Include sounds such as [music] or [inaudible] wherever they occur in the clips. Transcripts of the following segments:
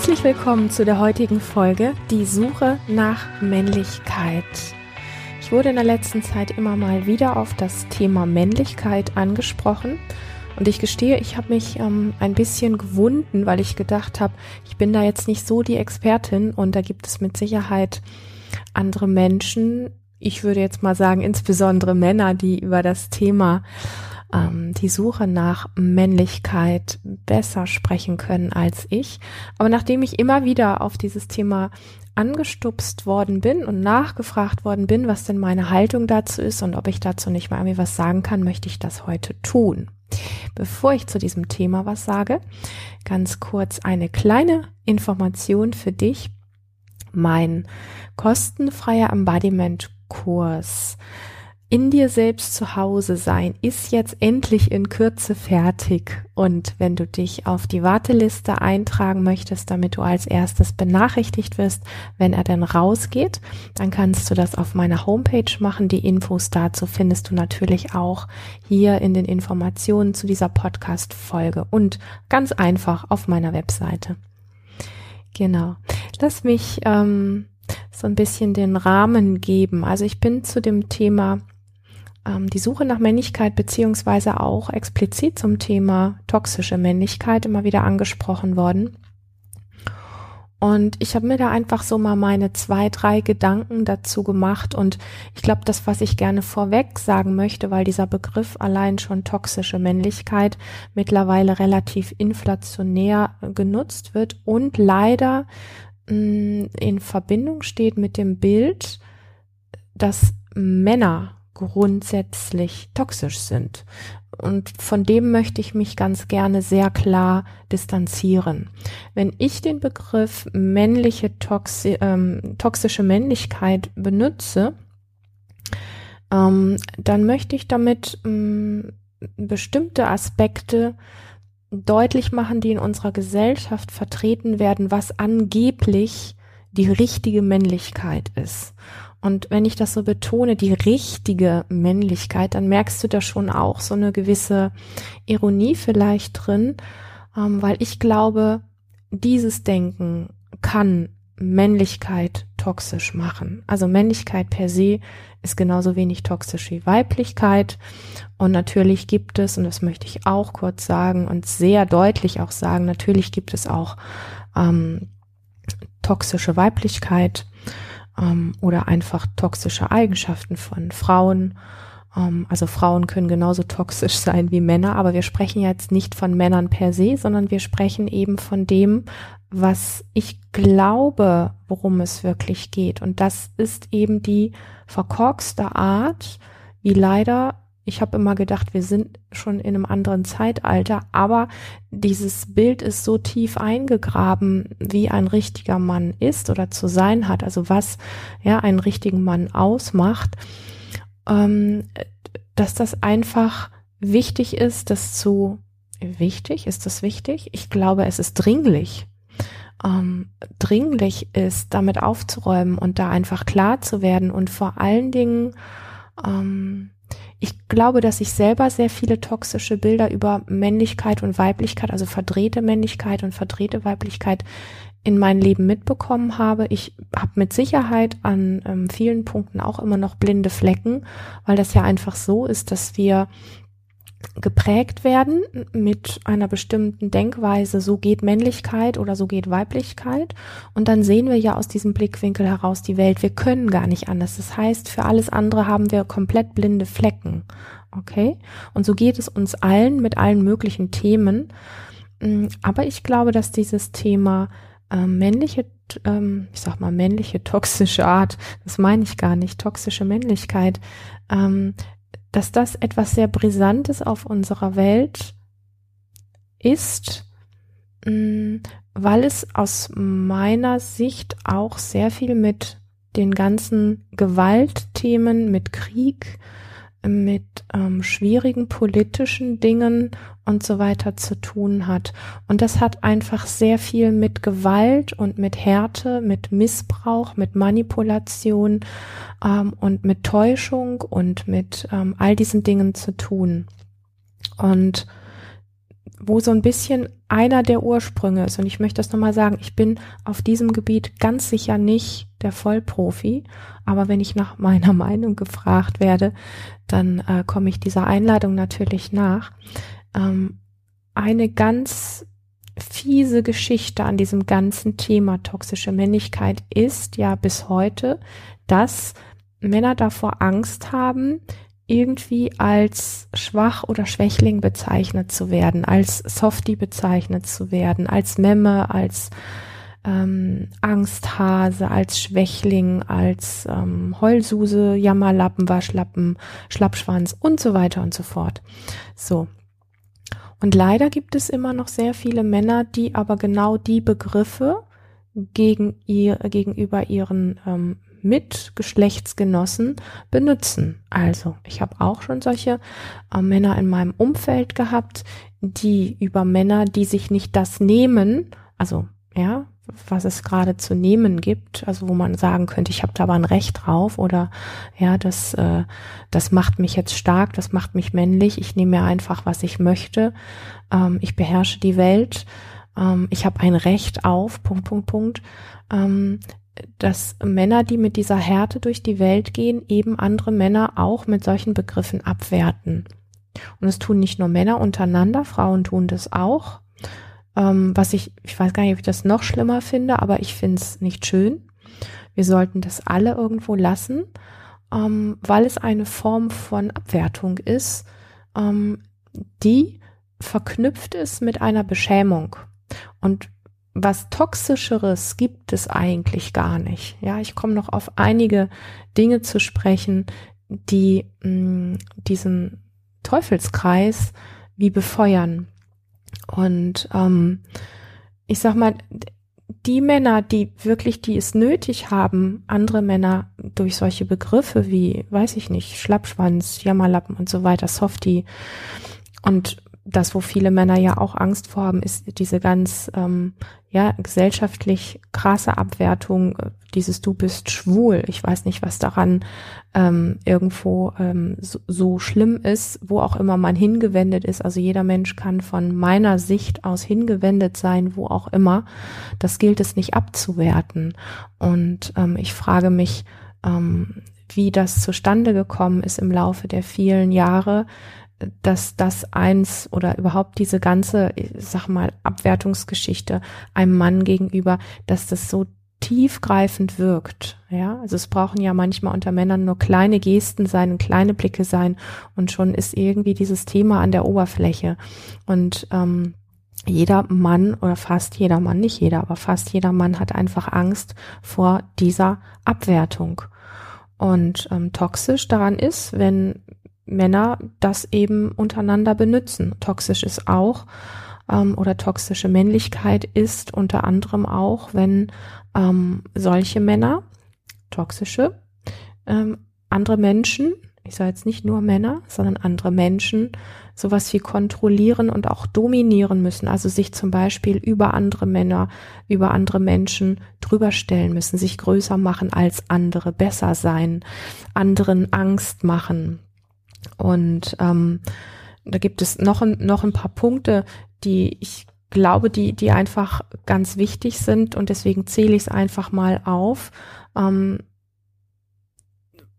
Herzlich willkommen zu der heutigen Folge Die Suche nach Männlichkeit. Ich wurde in der letzten Zeit immer mal wieder auf das Thema Männlichkeit angesprochen und ich gestehe, ich habe mich ähm, ein bisschen gewunden, weil ich gedacht habe, ich bin da jetzt nicht so die Expertin und da gibt es mit Sicherheit andere Menschen, ich würde jetzt mal sagen, insbesondere Männer, die über das Thema ähm, die Suche nach Männlichkeit besser sprechen können als ich. Aber nachdem ich immer wieder auf dieses Thema angestupst worden bin und nachgefragt worden bin, was denn meine Haltung dazu ist und ob ich dazu nicht mal irgendwie was sagen kann, möchte ich das heute tun. Bevor ich zu diesem Thema was sage, ganz kurz eine kleine Information für dich. Mein kostenfreier Embodiment-Kurs in dir selbst zu Hause sein ist jetzt endlich in Kürze fertig. Und wenn du dich auf die Warteliste eintragen möchtest, damit du als erstes benachrichtigt wirst, wenn er denn rausgeht, dann kannst du das auf meiner Homepage machen. Die Infos dazu findest du natürlich auch hier in den Informationen zu dieser Podcast-Folge und ganz einfach auf meiner Webseite. Genau. Lass mich ähm, so ein bisschen den Rahmen geben. Also ich bin zu dem Thema die Suche nach Männlichkeit beziehungsweise auch explizit zum Thema toxische Männlichkeit immer wieder angesprochen worden. Und ich habe mir da einfach so mal meine zwei, drei Gedanken dazu gemacht. Und ich glaube, das, was ich gerne vorweg sagen möchte, weil dieser Begriff allein schon toxische Männlichkeit mittlerweile relativ inflationär genutzt wird und leider mh, mm, in Verbindung steht mit dem Bild, dass Männer grundsätzlich toxisch sind. Und von dem möchte ich mich ganz gerne sehr klar distanzieren. Wenn ich den Begriff männliche Toxi ähm, toxische Männlichkeit benutze, ähm, dann möchte ich damit ähm, bestimmte Aspekte deutlich machen, die in unserer Gesellschaft vertreten werden, was angeblich die richtige Männlichkeit ist. Und wenn ich das so betone, die richtige Männlichkeit, dann merkst du da schon auch so eine gewisse Ironie vielleicht drin, ähm, weil ich glaube, dieses Denken kann Männlichkeit toxisch machen. Also Männlichkeit per se ist genauso wenig toxisch wie Weiblichkeit. Und natürlich gibt es, und das möchte ich auch kurz sagen und sehr deutlich auch sagen, natürlich gibt es auch ähm, toxische Weiblichkeit ähm, oder einfach toxische Eigenschaften von Frauen. Ähm, also Frauen können genauso toxisch [laughs] sein wie Männer, aber wir sprechen jetzt nicht von Männern per se, sondern wir sprechen eben von dem, was ich glaube, worum es wirklich geht. Und das ist eben die verkorkste Art, wie leider ich habe immer gedacht, wir sind schon in einem anderen Zeitalter, aber dieses Bild ist so tief eingegraben, wie ein richtiger Mann ist oder zu sein hat, also was ja einen richtigen Mann ausmacht, ähm, dass das einfach wichtig ist, das zu wichtig, ist das wichtig? Ich glaube, es ist dringlich. Ähm, dringlich ist, damit aufzuräumen und da einfach klar zu werden und vor allen Dingen ähm, ich glaube, dass ich selber sehr viele toxische Bilder über Männlichkeit und Weiblichkeit, also verdrehte Männlichkeit und verdrehte Weiblichkeit in mein Leben mitbekommen habe. Ich habe mit Sicherheit an ähm, vielen Punkten auch immer noch blinde Flecken, weil das ja einfach so ist, dass wir geprägt werden mit einer bestimmten Denkweise, so geht Männlichkeit oder so geht Weiblichkeit. Und dann sehen wir ja aus diesem Blickwinkel heraus die Welt. Wir können gar nicht anders. Das heißt, für alles andere haben wir komplett blinde Flecken. Okay? Und so geht es uns allen mit allen möglichen Themen. Mm, aber ich glaube, dass dieses Thema äh, männliche, ähm, ich sag mal männliche toxische Art, das meine ich gar nicht, toxische Männlichkeit, ähm, dass das etwas sehr Brisantes auf unserer Welt ist, mm, weil es aus meiner Sicht auch sehr viel mit den ganzen Gewaltthemen, mit Krieg, mit ähm, schwierigen politischen Dingen und so weiter zu tun hat. Und das hat einfach sehr viel mit Gewalt und mit Härte, mit Missbrauch, mit Manipulation ähm, und mit Täuschung und mit ähm, all diesen Dingen zu tun. Und wo so ein bisschen einer der Ursprünge ist. Und ich möchte das nochmal sagen, ich bin auf diesem Gebiet ganz sicher nicht der Vollprofi, aber wenn ich nach meiner [laughs] Meinung gefragt werde, dann äh, komme ich dieser Einladung natürlich nach. Ähm, eine ganz fiese Geschichte an diesem ganzen Thema toxische Männlichkeit ist ja bis heute, dass Männer davor Angst haben, irgendwie als schwach oder Schwächling bezeichnet zu werden, als Softie bezeichnet zu werden, als Memme, als ähm, Angsthase, als Schwächling, als ähm, Heulsuse, Jammerlappen, Waschlappen, Schlappschwanz und so weiter und so fort. So. Und leider gibt es immer noch sehr viele Männer, die aber genau die Begriffe gegen ihr, gegenüber ihren ähm, mit Geschlechtsgenossen benutzen. Also, ich habe auch schon solche äh, Männer in meinem Umfeld gehabt, die über Männer, die sich nicht das nehmen, also ja, was es gerade zu nehmen gibt, also wo man sagen könnte, ich habe da aber ein Recht drauf oder ja, das äh, das macht mich jetzt stark, das macht mich männlich, ich nehme mir einfach, was ich möchte, ähm, ich beherrsche die Welt, ähm, ich habe ein Recht auf, Punkt, Punkt, Punkt. Ähm, dass Männer, die mit dieser Härte durch die Welt gehen, eben andere Männer auch mit solchen Begriffen abwerten. Und es tun nicht nur Männer untereinander, Frauen tun das auch. Ähm, was ich, ich weiß gar nicht, ob ich das noch schlimmer finde, aber ich finde es nicht schön. Wir sollten das alle irgendwo lassen, ähm, weil es eine Form von Abwertung ist, ähm, die verknüpft ist mit einer Beschämung. Und was toxischeres gibt es eigentlich gar nicht. Ja, ich komme noch auf einige Dinge zu sprechen, die mh, mm, diesen Teufelskreis wie befeuern. Und ähm, ich sag mal, die Männer, die wirklich, die es nötig haben, andere Männer durch solche Begriffe wie, weiß ich nicht, Schlappschwanz, Jammerlappen und so weiter, Softie und das, wo viele Männer ja auch Angst vor haben, ist diese ganz ähm, ja gesellschaftlich krasse Abwertung, äh, dieses Du bist schwul. Ich weiß nicht, was daran ähm, irgendwo ähm, so, so schlimm ist, wo auch immer man hingewendet ist. Also jeder Mensch kann von meiner Sicht aus hingewendet sein, wo auch immer. Das gilt es nicht abzuwerten. Und ähm, ich frage mich, ähm, wie das zustande gekommen ist im Laufe der vielen Jahre, dass das eins oder überhaupt diese ganze, sag mal, Abwertungsgeschichte einem Mann gegenüber, dass das so tiefgreifend wirkt. Ja, also es brauchen ja manchmal unter Männern nur kleine Gesten sein, kleine Blicke sein und schon ist irgendwie dieses Thema an der Oberfläche. Und ähm, jeder Mann oder fast jeder Mann, nicht jeder, aber fast jeder Mann hat einfach Angst vor dieser Abwertung. Und ähm, toxisch daran ist, wenn Männer das eben untereinander benutzen. Toxisch ist auch ähm, oder toxische Männlichkeit ist unter anderem auch, wenn ähm, solche Männer, toxische, ähm, andere Menschen, ich sage jetzt nicht nur Männer, sondern andere Menschen, sowas wie kontrollieren und auch dominieren müssen, also sich zum Beispiel über andere Männer, über andere Menschen drüber stellen müssen, sich größer machen als andere, besser sein, anderen Angst machen, und ähm, da gibt es noch, ein, noch ein paar Punkte, die ich glaube, die, die einfach ganz wichtig sind und deswegen zähle ich es einfach mal auf. Ähm,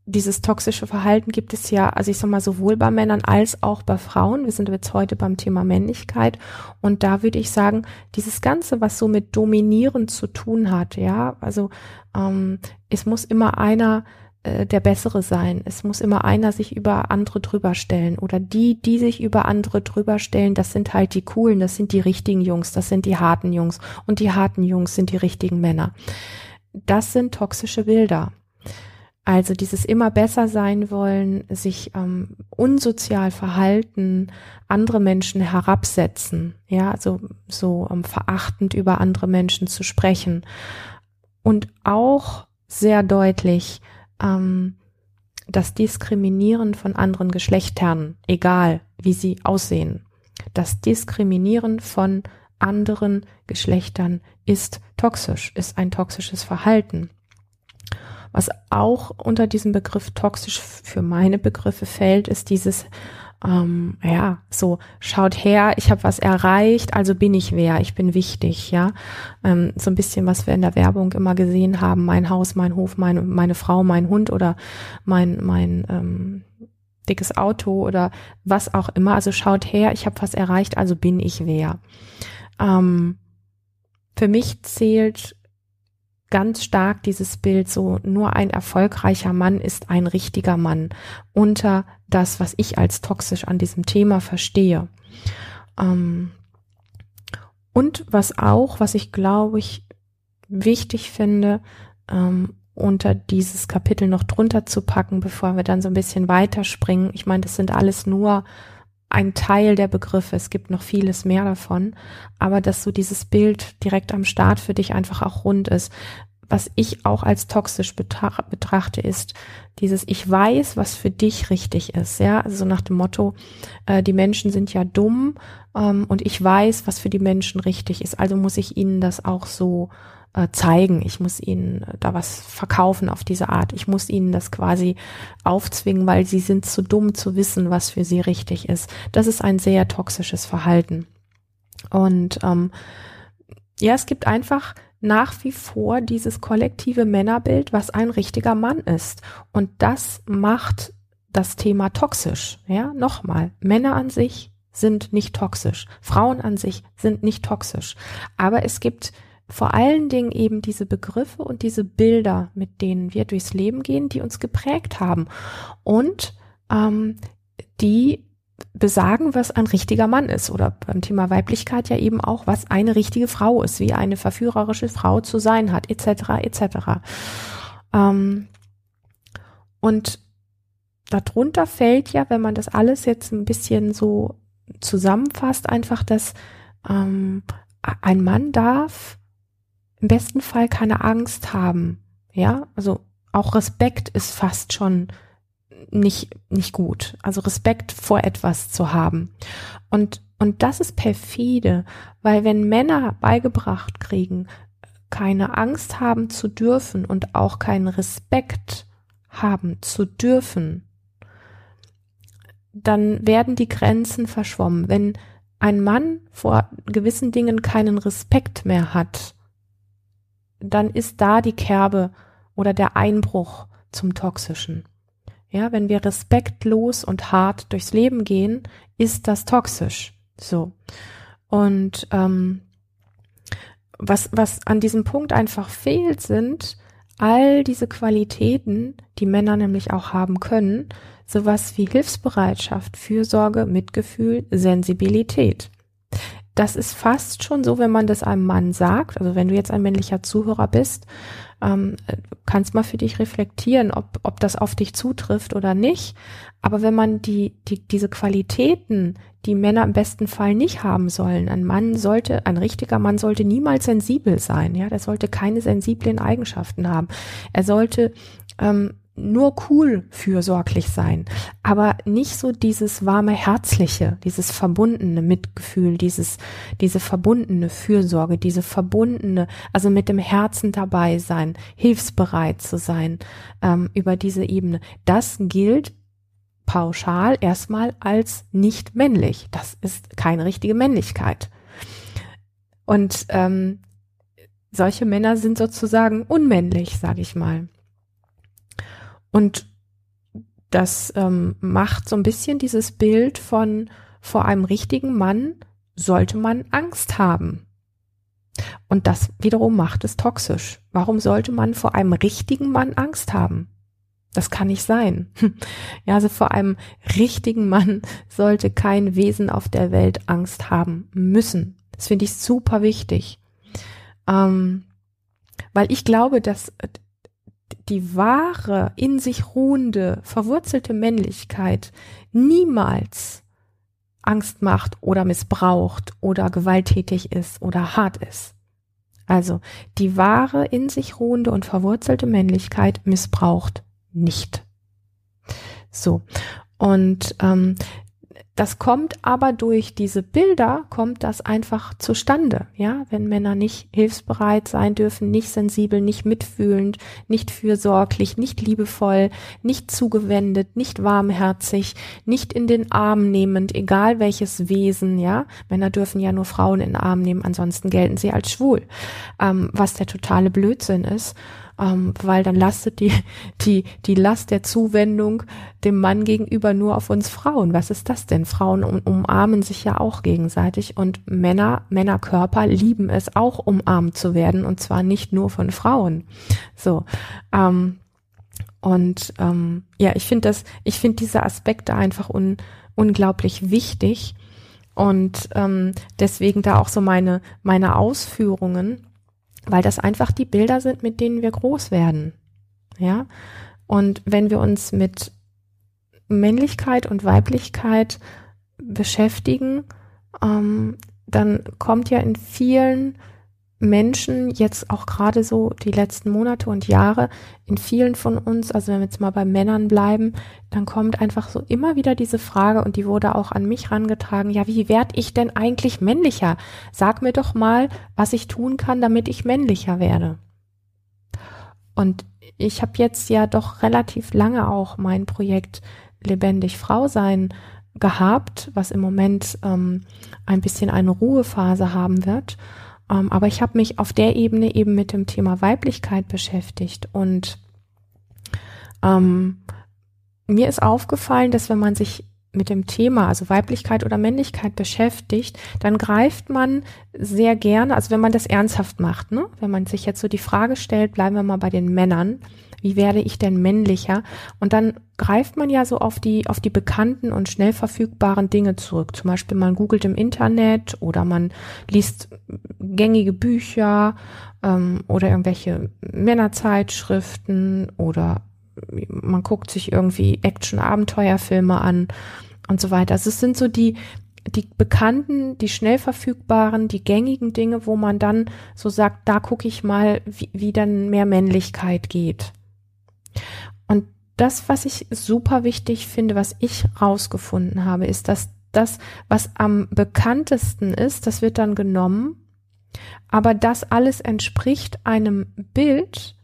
dieses toxische Verhalten gibt es ja, also ich sag mal, sowohl bei Männern als auch bei Frauen. Wir sind jetzt heute beim Thema Männlichkeit. Und da würde ich sagen, dieses Ganze, was so mit Dominieren zu tun hat, ja, also ähm, es muss immer einer äh, der Bessere sein. Es muss immer einer sich über andere drüber stellen. Oder die, die sich über andere drüber stellen, das sind halt die coolen, das sind die richtigen Jungs, das sind die harten Jungs. Und die harten Jungs sind die richtigen Männer. Das sind toxische Bilder. Also dieses immer besser sein wollen, sich ähm, unsozial verhalten, andere Menschen herabsetzen, ja, also so ähm, verachtend über andere Menschen zu sprechen und auch sehr deutlich ähm, das Diskriminieren von anderen Geschlechtern, egal wie sie aussehen, das Diskriminieren von anderen Geschlechtern ist toxisch, ist ein toxisches Verhalten. Was auch unter diesem Begriff toxisch für meine Begriffe fällt, ist dieses ähm, ja, so schaut her, ich habe was erreicht, also bin ich wer, ich bin wichtig, ja. Ähm, so ein bisschen, was wir in der Werbung immer gesehen haben, mein Haus, mein Hof, meine, meine Frau, mein Hund oder mein, mein ähm, dickes Auto oder was auch immer. Also schaut her, ich habe was erreicht, also bin ich wer. Ähm, für mich zählt ganz stark dieses Bild so, nur ein erfolgreicher Mann ist ein richtiger Mann unter das, was ich als toxisch an diesem Thema verstehe. Ähm, und was auch, was ich glaube ich wichtig finde, ähm, unter dieses Kapitel noch drunter zu packen, bevor wir dann so ein bisschen weiterspringen. Ich meine, das sind alles nur ein Teil der Begriffe. Es gibt noch vieles mehr davon. Aber dass so dieses Bild direkt am Start für dich einfach auch rund ist. Was ich auch als toxisch betrachte, ist dieses, ich weiß, was für dich richtig ist. Ja, also so nach dem Motto, äh, die Menschen sind ja dumm ähm, und ich weiß, was für die Menschen richtig ist. Also muss ich ihnen das auch so äh, zeigen. Ich muss ihnen äh, da was verkaufen auf diese Art. Ich muss ihnen das quasi aufzwingen, weil sie sind zu dumm zu wissen, was für sie richtig ist. Das ist ein sehr toxisches Verhalten. Und ähm, ja, es gibt einfach nach wie vor dieses kollektive Männerbild, was ein richtiger Mann ist. Und das macht das Thema toxisch. Ja, nochmal, Männer an sich sind nicht toxisch. Frauen an sich sind nicht toxisch. Aber es gibt vor allen Dingen eben diese Begriffe und diese Bilder, mit denen wir durchs Leben gehen, die uns geprägt haben und ähm, die besagen, was ein richtiger Mann ist oder beim Thema Weiblichkeit ja eben auch, was eine richtige Frau ist, wie eine verführerische Frau zu sein hat, etc. etc. Ähm, und darunter fällt ja, wenn man das alles jetzt ein bisschen so zusammenfasst, einfach, dass ähm, ein Mann darf im besten Fall keine Angst haben. Ja, also auch Respekt ist fast schon nicht, nicht gut. Also Respekt vor etwas zu haben. Und, und das ist perfide, weil wenn Männer beigebracht kriegen, keine Angst haben zu dürfen und auch keinen Respekt haben zu dürfen, dann werden die Grenzen verschwommen. Wenn ein Mann vor gewissen Dingen keinen Respekt mehr hat, dann ist da die Kerbe oder der Einbruch zum Toxischen. Ja, wenn wir respektlos und hart durchs Leben gehen, ist das toxisch. So. Und ähm, was, was an diesem Punkt einfach fehlt, sind all diese Qualitäten, die Männer nämlich auch haben können, sowas wie Hilfsbereitschaft, Fürsorge, Mitgefühl, Sensibilität das ist fast schon so, wenn man das einem Mann sagt, also wenn du jetzt ein männlicher Zuhörer bist, ähm, kannst mal für dich reflektieren, ob, ob das auf dich zutrifft oder nicht. Aber wenn man die, die, diese Qualitäten, die Männer im besten Fall nicht haben sollen, ein Mann sollte, ein richtiger Mann sollte niemals sensibel sein, ja, der sollte keine sensiblen Eigenschaften haben. Er sollte ähm, nur cool fürsorglich sein, aber nicht so dieses warme Herzliche, dieses verbundene Mitgefühl, dieses, diese verbundene Fürsorge, diese verbundene, also mit dem Herzen dabei sein, hilfsbereit zu sein, ähm, über diese Ebene. Das gilt pauschal erstmal als nicht männlich. Das ist keine richtige Männlichkeit. Und ähm, solche Männer sind sozusagen unmännlich, sage ich mal. Und das ähm, macht so ein bisschen dieses Bild von vor einem richtigen Mann sollte man Angst haben. Und das wiederum macht es toxisch. Warum sollte man vor einem richtigen Mann Angst haben? Das kann nicht sein. [laughs] Ja, also vor einem richtigen Mann [laughs] sollte kein Wesen auf der Welt Angst haben müssen. Das finde ich super wichtig. Ähm, weil ich glaube, dass die wahre, in sich ruhende, verwurzelte Männlichkeit niemals Angst macht oder missbraucht oder gewalttätig ist oder hart ist. Also die wahre, in sich ruhende und verwurzelte Männlichkeit missbraucht nicht. So. Und ähm, das kommt aber durch diese Bilder, kommt das einfach zustande, ja, wenn Männer nicht hilfsbereit sein dürfen, nicht sensibel, nicht mitfühlend, nicht fürsorglich, nicht liebevoll, nicht zugewendet, nicht warmherzig, nicht in den Arm nehmend, egal welches Wesen, ja, Männer dürfen ja nur Frauen in den Arm nehmen, ansonsten gelten sie als schwul, ähm, was der totale Blödsinn ist ähm, weil dann lastet die, die, die Last der Zuwendung dem Mann gegenüber nur auf uns Frauen. Was ist das denn? Frauen um, umarmen sich ja auch gegenseitig und Männer, Männerkörper lieben es auch umarmt zu werden und zwar nicht nur von Frauen. So, ähm, und ähm, ja, ich finde das, ich finde diese Aspekte einfach un, unglaublich wichtig und ähm, deswegen da auch so meine meine Ausführungen weil das einfach die Bilder sind, mit denen wir groß werden. Ja. Und wenn wir uns mit Männlichkeit und Weiblichkeit beschäftigen, ähm, dann kommt ja in vielen Menschen jetzt auch gerade so die letzten Monate und Jahre in vielen von uns, also wenn wir jetzt mal bei Männern bleiben, dann kommt einfach so immer wieder diese Frage und die wurde auch an mich rangetragen, ja, wie werd ich denn eigentlich männlicher? Sag mir doch mal, was ich tun kann, damit ich männlicher werde. Und ich habe jetzt ja doch relativ lange auch mein Projekt Lebendig Frau sein gehabt, was im Moment ähm, ein bisschen eine Ruhephase haben wird. Ähm, aber ich habe mich auf der Ebene eben mit dem Thema Weiblichkeit beschäftigt und ähm, mir ist aufgefallen, dass wenn man sich mit dem Thema, also Weiblichkeit oder Männlichkeit beschäftigt, dann greift man sehr gerne, also wenn man das ernsthaft macht, ne? wenn man sich jetzt so die Frage stellt, bleiben wir mal bei den Männern, wie werde ich denn männlicher? Und dann greift man ja so auf die, auf die bekannten und schnell verfügbaren Dinge zurück. Zum Beispiel man googelt im Internet oder man liest gängige Bücher ähm, oder irgendwelche Männerzeitschriften oder man guckt sich irgendwie Action-Abenteuerfilme an und so weiter. Also es sind so die, die bekannten, die schnell verfügbaren, die gängigen Dinge, wo man dann so sagt, da gucke ich mal, wie, wie dann mehr Männlichkeit geht. Und das, was ich super wichtig finde, was ich rausgefunden habe, ist, dass das, was am bekanntesten ist, das wird dann genommen, aber das alles entspricht einem Bild,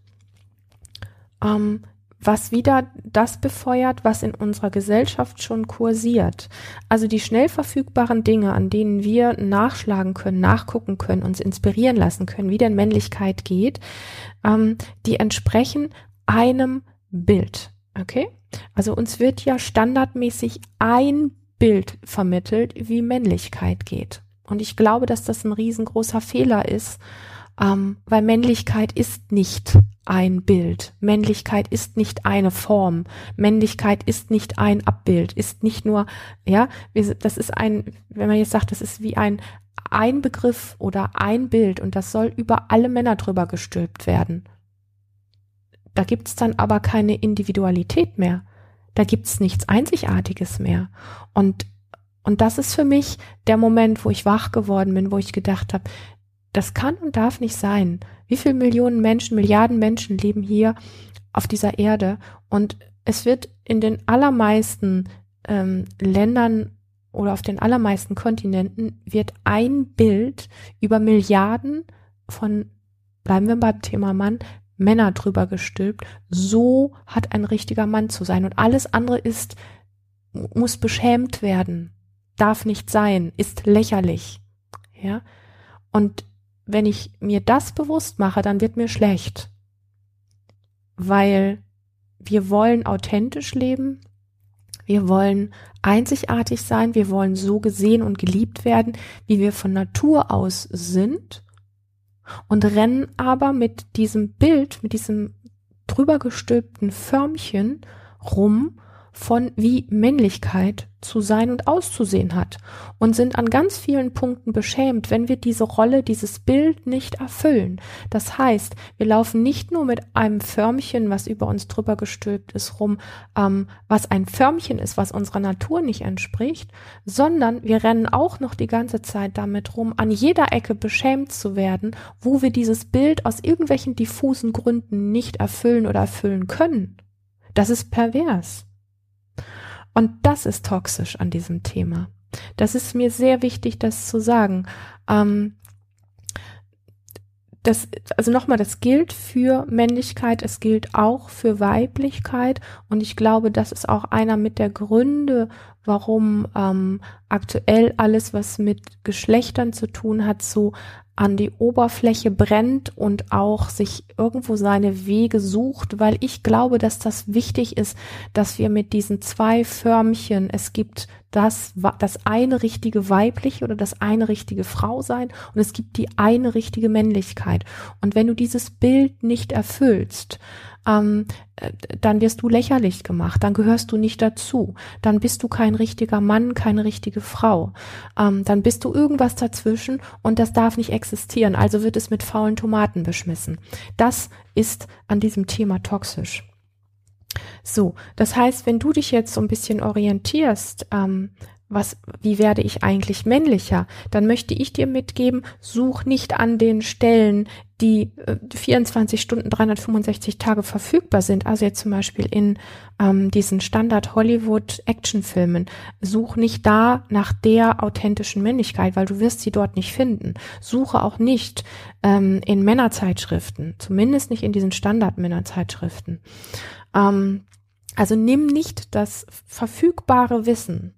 ähm, was wieder das befeuert, was in unserer Gesellschaft schon kursiert. Also die schnell verfügbaren Dinge, an denen wir nachschlagen können, nachgucken können, uns inspirieren lassen können, wie denn Männlichkeit geht, ähm, die entsprechen einem Bild. Okay? Also uns wird ja standardmäßig ein Bild vermittelt, wie Männlichkeit geht. Und ich glaube, dass das ein riesengroßer Fehler ist, ähm, weil Männlichkeit ist nicht ein Bild. Männlichkeit ist nicht eine Form. Männlichkeit ist nicht ein Abbild, ist nicht nur, ja, das ist ein, wenn man jetzt sagt, das ist wie ein, ein Begriff oder ein Bild und das soll über alle Männer drüber gestülpt werden. Da gibt's dann aber keine Individualität mehr. Da gibt's nichts Einzigartiges mehr. Und, und das ist für mich der Moment, wo ich wach geworden bin, wo ich gedacht habe, das kann und darf nicht sein. Wie viele Millionen Menschen, Milliarden Menschen leben hier auf dieser Erde und es wird in den allermeisten ähm, Ländern oder auf den allermeisten Kontinenten wird ein Bild über Milliarden von, bleiben wir beim Thema Mann, Männer drüber gestülpt. So hat ein richtiger Mann zu sein und alles andere ist, muss beschämt werden, darf nicht sein, ist lächerlich. Ja. Und wenn ich mir das bewusst mache, dann wird mir schlecht. Weil wir wollen authentisch leben, wir wollen einzigartig sein, wir wollen so gesehen und geliebt werden, wie wir von Natur aus sind. Und rennen aber mit diesem Bild, mit diesem drüber gestülpten Förmchen rum von wie Männlichkeit zu sein und auszusehen hat und sind an ganz vielen Punkten beschämt, wenn wir diese Rolle, dieses Bild nicht erfüllen. Das heißt, wir laufen nicht nur mit einem Förmchen, was über uns drüber gestülpt ist, rum, ähm, was ein Förmchen ist, was unserer Natur nicht entspricht, sondern wir rennen auch noch die ganze Zeit damit rum, an jeder Ecke beschämt zu werden, wo wir dieses Bild aus irgendwelchen diffusen Gründen nicht erfüllen oder erfüllen können. Das ist pervers. Und das ist toxisch an diesem Thema. Das ist mir sehr wichtig, das zu sagen. Ähm, das, also nochmal, das gilt für Männlichkeit, es gilt auch für Weiblichkeit. Und ich glaube, das ist auch einer mit der Gründe, warum ähm, aktuell alles, was mit Geschlechtern zu tun hat, so an die Oberfläche brennt und auch sich irgendwo seine Wege sucht, weil ich glaube, dass das wichtig ist, dass wir mit diesen zwei Förmchen, es gibt das, das eine richtige weibliche oder das eine richtige Frau sein und es gibt die eine richtige Männlichkeit. Und wenn du dieses Bild nicht erfüllst, ähm, äh, dann wirst du lächerlich gemacht, dann gehörst du nicht dazu, dann bist du kein richtiger Mann, keine richtige Frau, ähm, dann bist du irgendwas dazwischen und das darf nicht existieren, also wird es mit faulen Tomaten beschmissen. Das ist an diesem Thema toxisch. So, das heißt, wenn du dich jetzt so ein bisschen orientierst, ähm, was, wie werde ich eigentlich männlicher? Dann möchte ich dir mitgeben, such nicht an den Stellen, die äh, 24 Stunden, 365 Tage verfügbar sind. Also jetzt zum Beispiel in ähm, diesen Standard Hollywood Actionfilmen. Such nicht da nach der authentischen Männlichkeit, weil du wirst sie dort nicht finden. Suche auch nicht ähm, in Männerzeitschriften, zumindest nicht in diesen Standard Männerzeitschriften. Ähm, also nimm nicht das verfügbare Wissen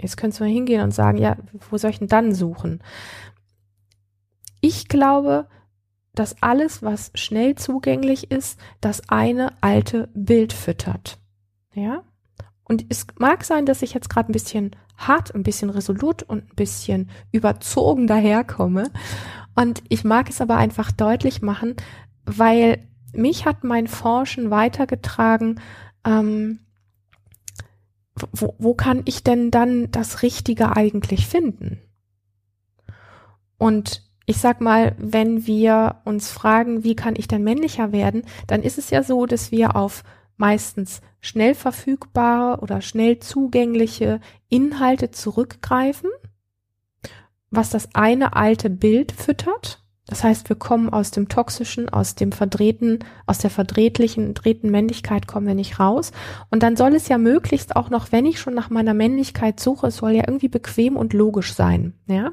Jetzt könntest du mal hingehen und sagen, ja, wo soll ich denn dann suchen? Ich glaube, dass alles, was schnell zugänglich ist, das eine alte Bild füttert. Ja? Und es mag sein, dass ich jetzt gerade ein bisschen hart, ein bisschen resolut und ein bisschen überzogen daherkomme. Und ich mag es aber einfach deutlich machen, weil mich hat mein Forschen weitergetragen, ähm, wo, wo kann ich denn dann das Richtige eigentlich finden? Und ich sag mal, wenn wir uns fragen, wie kann ich denn männlicher werden, dann ist es ja so, dass wir auf meistens schnell verfügbare oder schnell zugängliche Inhalte zurückgreifen, was das eine alte Bild füttert das heißt, wir kommen aus dem toxischen, aus dem verdrehten, aus der verdrehtlichen, drehten Männlichkeit kommen wir nicht raus. Und dann soll es ja möglichst auch noch, wenn ich schon nach meiner Männlichkeit suche, es soll ja irgendwie bequem und logisch sein, ja.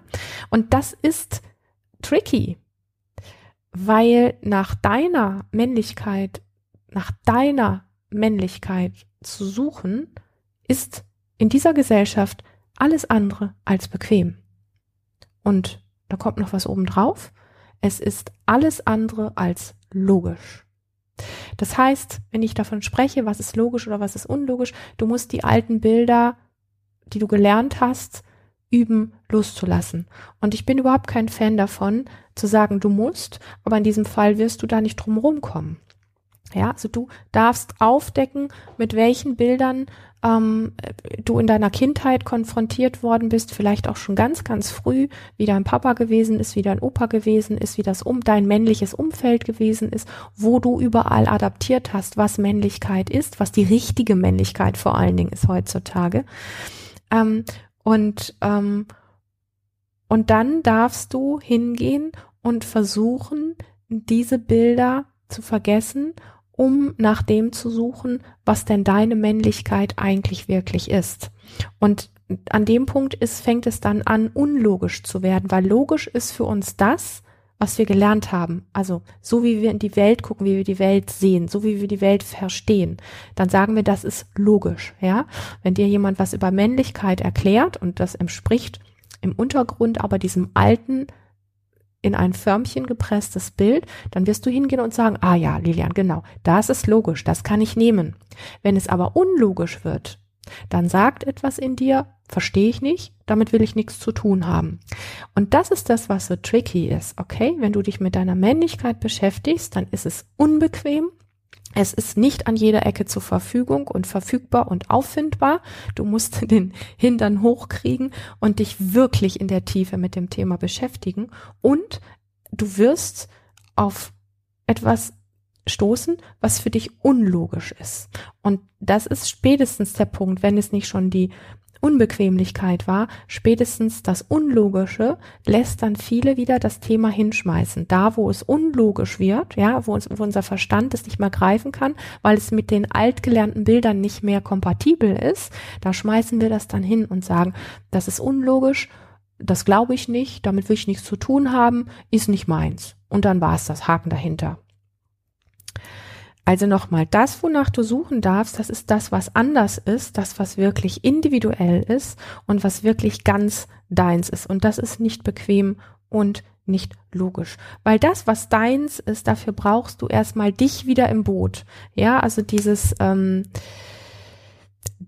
Und das ist tricky, weil nach deiner Männlichkeit, nach deiner Männlichkeit zu suchen, ist in dieser Gesellschaft alles andere als bequem. Und da kommt noch was oben drauf. Es ist alles andere als logisch. Das heißt, wenn ich davon spreche, was ist logisch oder was ist unlogisch, du musst die alten Bilder, die du gelernt hast, üben, loszulassen. Und ich bin überhaupt kein Fan davon, zu sagen, du musst, aber in diesem Fall wirst du da nicht drum kommen. Ja, also du darfst aufdecken, mit welchen Bildern ähm, du in deiner Kindheit konfrontiert worden bist, vielleicht auch schon ganz, ganz früh, wie dein Papa gewesen ist, wie dein Opa gewesen ist, wie das um dein männliches Umfeld gewesen ist, wo du überall adaptiert hast, was Männlichkeit ist, was die richtige Männlichkeit vor allen Dingen ist heutzutage. Ähm, und ähm, und dann darfst du hingehen und versuchen, diese Bilder zu vergessen um nach dem zu suchen, was denn deine Männlichkeit eigentlich wirklich ist. Und an dem Punkt ist, fängt es dann an, unlogisch zu werden, weil logisch ist für uns das, was wir gelernt haben. Also so wie wir in die Welt gucken, wie wir die Welt sehen, so wie wir die Welt verstehen, dann sagen wir, das ist logisch. Ja, wenn dir jemand was über Männlichkeit erklärt und das entspricht im Untergrund aber diesem alten in ein Förmchen gepresstes Bild, dann wirst du hingehen und sagen, ah ja, Lilian, genau, das ist logisch, das kann ich nehmen. Wenn es aber unlogisch wird, dann sagt etwas in dir, verstehe ich nicht, damit will ich nichts zu tun haben. Und das ist das, was so tricky ist, okay? Wenn du dich mit deiner Männlichkeit beschäftigst, dann ist es unbequem, es ist nicht an jeder Ecke zur Verfügung und verfügbar und auffindbar. Du musst [laughs] den Hintern hochkriegen und dich wirklich in der Tiefe mit dem Thema beschäftigen. Und du wirst auf etwas stoßen, was für dich unlogisch ist. Und das ist spätestens der Punkt, wenn es nicht schon die Unbequemlichkeit war, spätestens das Unlogische lässt dann viele wieder das Thema hinschmeißen. Da, wo es unlogisch wird, ja, wo, uns, wo unser Verstand es nicht mehr greifen kann, weil es mit den altgelernten Bildern nicht mehr kompatibel ist, da schmeißen wir das dann hin und sagen, das ist unlogisch, das glaube ich nicht, damit will ich nichts zu tun haben, ist nicht meins. Und dann war es das Haken dahinter. Also nochmal, das, wonach du suchen darfst, das ist das, was anders ist, das, was wirklich individuell ist und was wirklich ganz deins ist. Und das ist nicht bequem und nicht logisch. Weil das, was deins ist, dafür brauchst du erstmal dich wieder im Boot. Ja, also dieses ähm,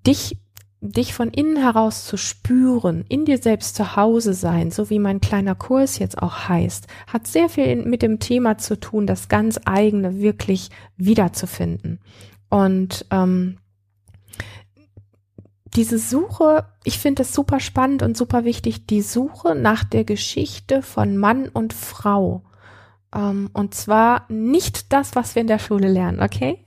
dich dich von innen heraus zu spüren, in dir selbst zu Hause sein, so wie mein kleiner Kurs jetzt auch heißt, hat sehr viel mit dem Thema zu tun, das ganz eigene wirklich wiederzufinden. Und ähm, diese Suche, ich finde es super spannend und super wichtig, die Suche nach der Geschichte von Mann und Frau. Ähm, und zwar nicht das, was wir in der Schule lernen, okay?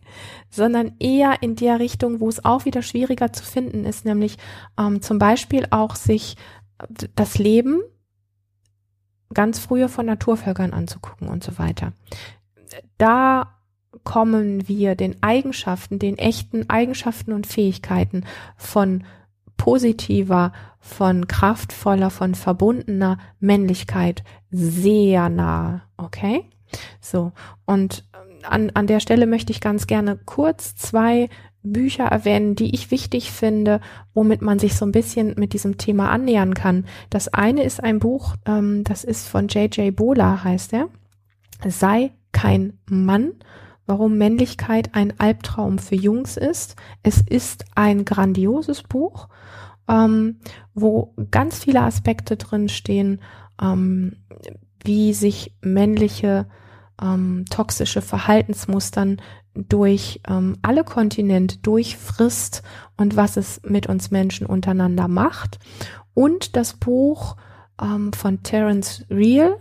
Sondern eher in der Richtung, wo es auch wieder schwieriger zu finden ist, nämlich ähm, zum Beispiel auch sich das Leben ganz früher von Naturvölkern anzugucken und so weiter. Da kommen wir den Eigenschaften, den echten Eigenschaften und Fähigkeiten von positiver, von kraftvoller, von verbundener Männlichkeit sehr nah. Okay? So. Und an, an der Stelle möchte ich ganz gerne kurz zwei Bücher erwähnen, die ich wichtig finde, womit man sich so ein bisschen mit diesem Thema annähern kann. Das eine ist ein Buch, ähm, das ist von J.J. Bola, heißt er. Sei kein Mann, warum Männlichkeit ein Albtraum für Jungs ist. Es ist ein grandioses Buch, ähm, wo ganz viele Aspekte drin stehen, ähm, wie sich männliche ähm, toxische Verhaltensmustern durch ähm, alle Kontinente durchfrisst und was es mit uns Menschen untereinander macht. Und das Buch ähm, von Terence Real,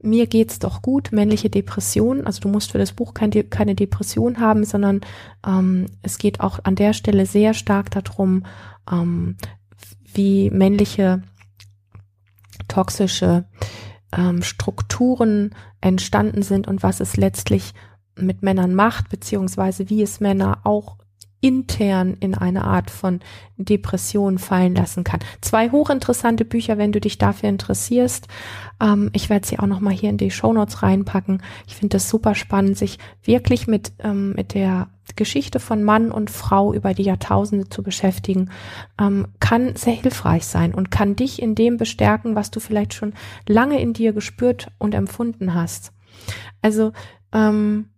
mir geht's doch gut, männliche Depression. Also du musst für das Buch kein, keine Depression haben, sondern ähm, es geht auch an der Stelle sehr stark darum, ähm, wie männliche toxische ähm, Strukturen entstanden sind und was es letztlich mit Männern macht, beziehungsweise wie es Männer auch intern in eine Art von Depression fallen lassen kann. Zwei hochinteressante Bücher, wenn du dich dafür interessierst. Ähm, ich werde sie auch noch mal hier in die Show Notes reinpacken. Ich finde es super spannend, sich wirklich mit ähm, mit der Geschichte von Mann und Frau über die Jahrtausende zu beschäftigen, ähm, kann sehr hilfreich sein und kann dich in dem bestärken, was du vielleicht schon lange in dir gespürt und empfunden hast. Also ähm,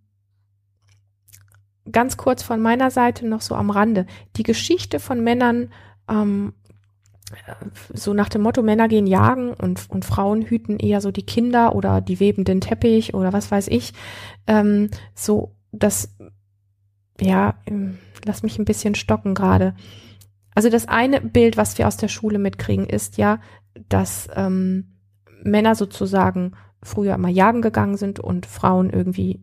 ganz kurz von meiner Seite noch so am Rande. Die Geschichte von Männern, ähm, so nach dem Motto, Männer gehen jagen und, und Frauen hüten eher so die Kinder oder die weben den Teppich oder was weiß ich. Ähm, so, das, ja, ähm, lass mich ein bisschen stocken gerade. Also das eine Bild, was wir aus der Schule mitkriegen, ist ja, dass ähm, Männer sozusagen früher immer jagen gegangen sind und Frauen irgendwie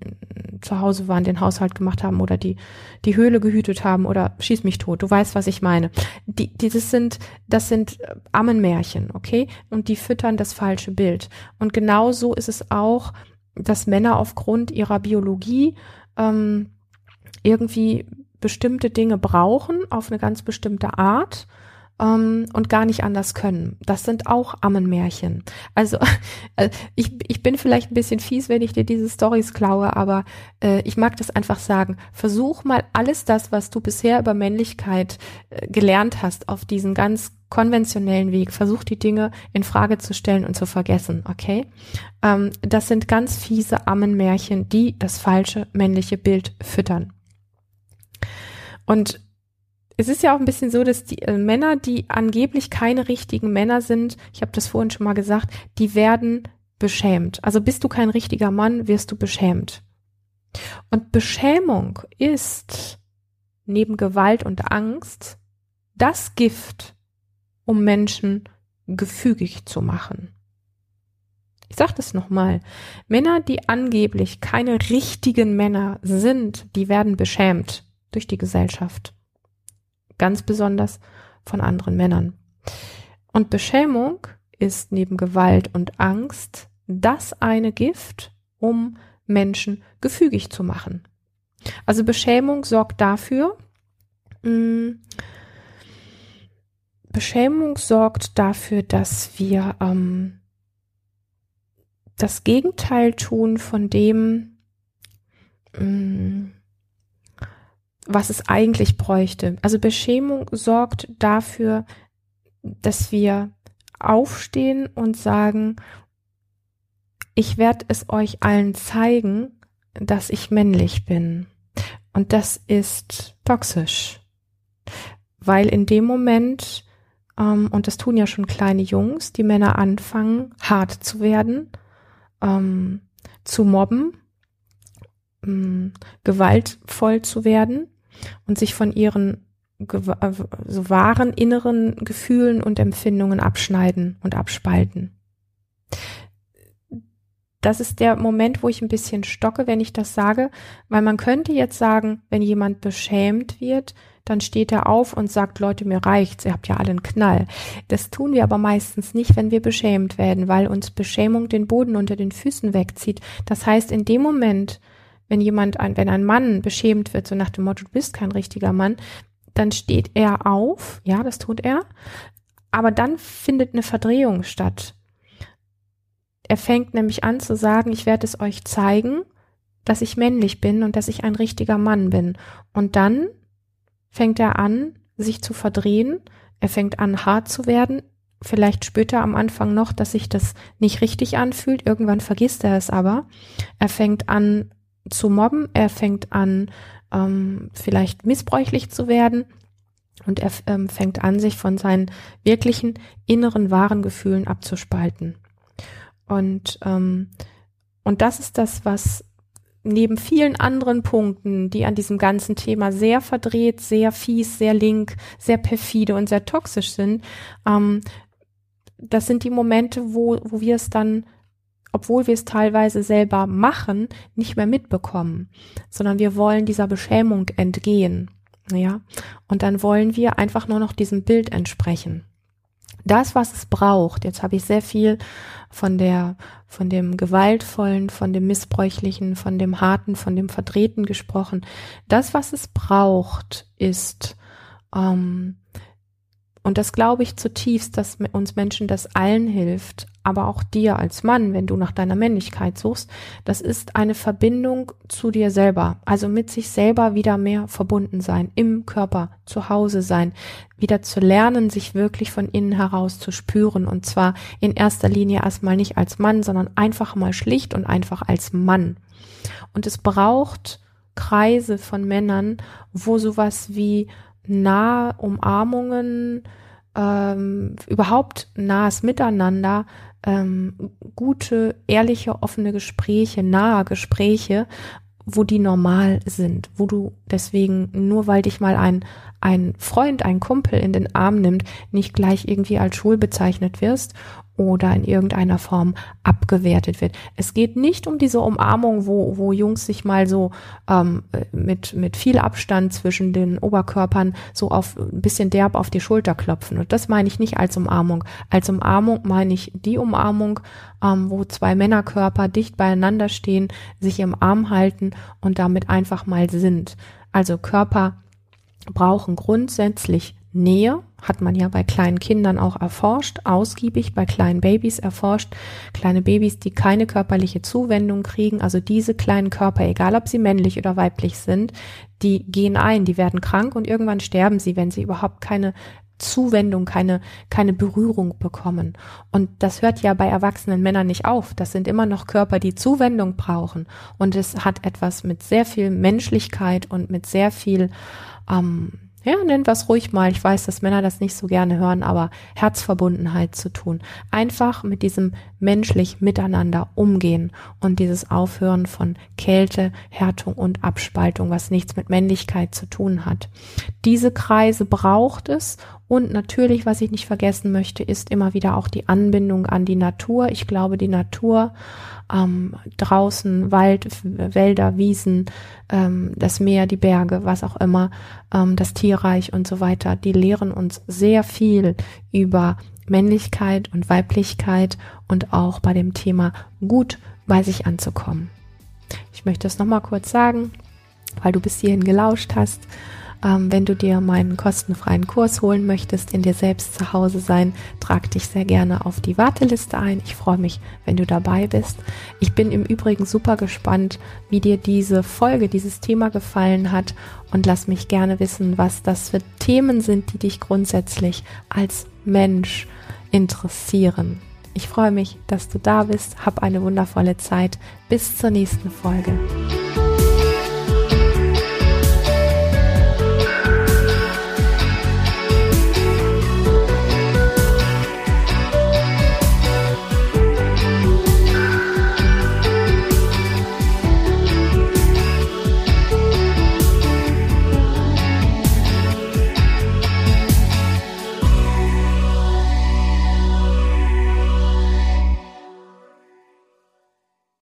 zu Hause waren, den Haushalt gemacht haben oder die, die Höhle gehütet haben oder schieß mich tot. Du weißt, was ich meine. Die, dieses sind, das sind Ammenmärchen, okay? Und die füttern das falsche Bild. Und genau so ist es auch, dass Männer aufgrund ihrer Biologie ähm, irgendwie bestimmte Dinge brauchen auf eine ganz bestimmte Art ähm, und gar nicht anders können. Das sind auch Ammenmärchen. Also [laughs] äh, ich, ich bin vielleicht ein bisschen fies, wenn ich dir diese Stories klaue, aber äh, ich mag das einfach sagen. Versuch mal alles das, was du bisher über Männlichkeit äh, gelernt hast, auf diesen ganz konventionellen Weg. Versuch die Dinge in Frage zu stellen und zu vergessen, okay? Ähm, das sind ganz fiese Ammenmärchen, die das falsche männliche Bild füttern. Und es ist ja auch ein bisschen so, dass die äh, Männer, die angeblich keine richtigen Männer sind, ich habe das vorhin schon mal gesagt, die werden beschämt. Also bist du kein richtiger Mann, wirst du beschämt. Und Beschämung ist neben Gewalt und Angst das Gift, um Menschen gefügig zu machen. Ich sage das nochmal. Männer, die angeblich keine richtigen Männer sind, die werden beschämt durch die Gesellschaft ganz besonders von anderen Männern. Und Beschämung ist neben Gewalt und Angst das eine Gift, um Menschen gefügig zu machen. Also Beschämung sorgt dafür, mh, mm, Beschämung sorgt dafür, dass wir ähm, das Gegenteil tun von dem, mh, mm, was es eigentlich bräuchte. Also Beschämung sorgt dafür, dass wir aufstehen und sagen, ich werde es euch allen zeigen, dass ich männlich bin. Und das ist toxisch, weil in dem Moment, ähm, und das tun ja schon kleine Jungs, die Männer anfangen, hart zu werden, ähm, zu mobben, ähm, gewaltvoll zu werden und sich von ihren äh, so wahren inneren Gefühlen und Empfindungen abschneiden und abspalten. Das ist der Moment, wo ich ein bisschen stocke, wenn ich das sage, weil man könnte jetzt sagen, wenn jemand beschämt wird, dann steht er auf und sagt, Leute, mir reicht's, ihr habt ja alle einen Knall. Das tun wir aber meistens nicht, wenn wir beschämt werden, weil uns Beschämung den Boden unter den Füßen wegzieht. Das heißt, in dem Moment, wenn jemand, ein, wenn ein Mann beschämt wird, so nach dem Motto, du bist kein richtiger Mann, dann steht er auf, ja, das tut er, aber dann findet eine Verdrehung statt. Er fängt nämlich an zu sagen, ich werde es euch zeigen, dass ich männlich bin und dass ich ein richtiger Mann bin. Und dann fängt er an, sich zu verdrehen, er fängt an, hart zu werden. Vielleicht spürt er am Anfang noch, dass sich das nicht richtig anfühlt. Irgendwann vergisst er es aber. Er fängt an zu mobben, er fängt an, ähm, vielleicht missbräuchlich zu werden und er ähm, fängt an, sich von seinen wirklichen inneren wahren Gefühlen abzuspalten. Und, ähm, und das ist das, was neben vielen anderen Punkten, die an diesem ganzen Thema sehr verdreht, sehr fies, sehr link, sehr perfide und sehr toxisch sind, ähm, das sind die Momente, wo, wo wir es dann obwohl wir es teilweise selber machen, nicht mehr mitbekommen, sondern wir wollen dieser Beschämung entgehen. Ja, und dann wollen wir einfach nur noch diesem Bild entsprechen. Das, was es braucht, jetzt habe ich sehr viel von der, von dem Gewaltvollen, von dem Missbräuchlichen, von dem Harten, von dem Verdrehten gesprochen. Das, was es braucht, ist ähm, und das glaube ich zutiefst, dass uns Menschen das allen hilft, aber auch dir als Mann, wenn du nach deiner Männlichkeit suchst, das ist eine Verbindung zu dir selber, also mit sich selber wieder mehr verbunden sein, im Körper, zu Hause sein, wieder zu lernen, sich wirklich von innen heraus zu spüren und zwar in erster Linie erstmal nicht als Mann, sondern einfach mal schlicht und einfach als Mann. Und es braucht Kreise von Männern, wo sowas wie nahe Umarmungen, ähm, überhaupt nahes Miteinander, ähm, gute, ehrliche, offene Gespräche, nahe Gespräche, wo die normal sind, wo du deswegen nur weil dich mal ein ein Freund, ein Kumpel in den Arm nimmt, nicht gleich irgendwie als schwul bezeichnet wirst oder in irgendeiner Form abgewertet wird. Es geht nicht um diese Umarmung, wo, wo Jungs sich mal so ähm, mit, mit viel Abstand zwischen den Oberkörpern so auf ein bisschen derb auf die Schulter klopfen. Und das meine ich nicht als Umarmung. Als Umarmung meine ich die Umarmung, ähm, wo zwei Männerkörper dicht beieinander stehen, sich im Arm halten und damit einfach mal sind. Also Körper brauchen grundsätzlich Nähe, hat man ja bei kleinen Kindern auch erforscht, ausgiebig bei kleinen Babys erforscht. Kleine Babys, die keine körperliche Zuwendung kriegen, also diese kleinen Körper, egal ob sie männlich oder weiblich sind, die gehen ein, die werden krank und irgendwann sterben sie, wenn sie überhaupt keine Zuwendung, keine, keine Berührung bekommen. Und das hört ja bei erwachsenen Männern nicht auf. Das sind immer noch Körper, die Zuwendung brauchen. Und es hat etwas mit sehr viel Menschlichkeit und mit sehr viel ähm, ja, nennt was ruhig mal. Ich weiß, dass Männer das nicht so gerne hören, aber Herzverbundenheit zu tun. Einfach mit diesem menschlich miteinander umgehen und dieses Aufhören von Kälte, Härtung und Abspaltung, was nichts mit Männlichkeit zu tun hat. Diese Kreise braucht es, Und natürlich, was ich nicht vergessen möchte, ist immer wieder auch die Anbindung an die Natur. Ich glaube, die Natur ähm, draußen, Wald, Wälder, Wiesen, ähm, das Meer, die Berge, was auch immer, ähm, das Tierreich und so weiter, die lehren uns sehr viel über Männlichkeit und Weiblichkeit und auch bei dem Thema gut bei sich anzukommen. Ich möchte es nochmal kurz sagen, weil du bis hierhin gelauscht hast. Ähm, wenn du dir meinen kostenfreien Kurs holen möchtest, in dir selbst zu Hause sein, trag dich sehr gerne auf die Warteliste ein. Ich freue mich, wenn du dabei bist. Ich bin im Übrigen super gespannt, wie dir diese Folge, dieses Thema gefallen hat und lass mich gerne wissen, was das für Themen sind, die dich grundsätzlich als Mensch interessieren. Ich freue mich, dass du da bist. Hab eine wundervolle Zeit. Bis zur nächsten Folge.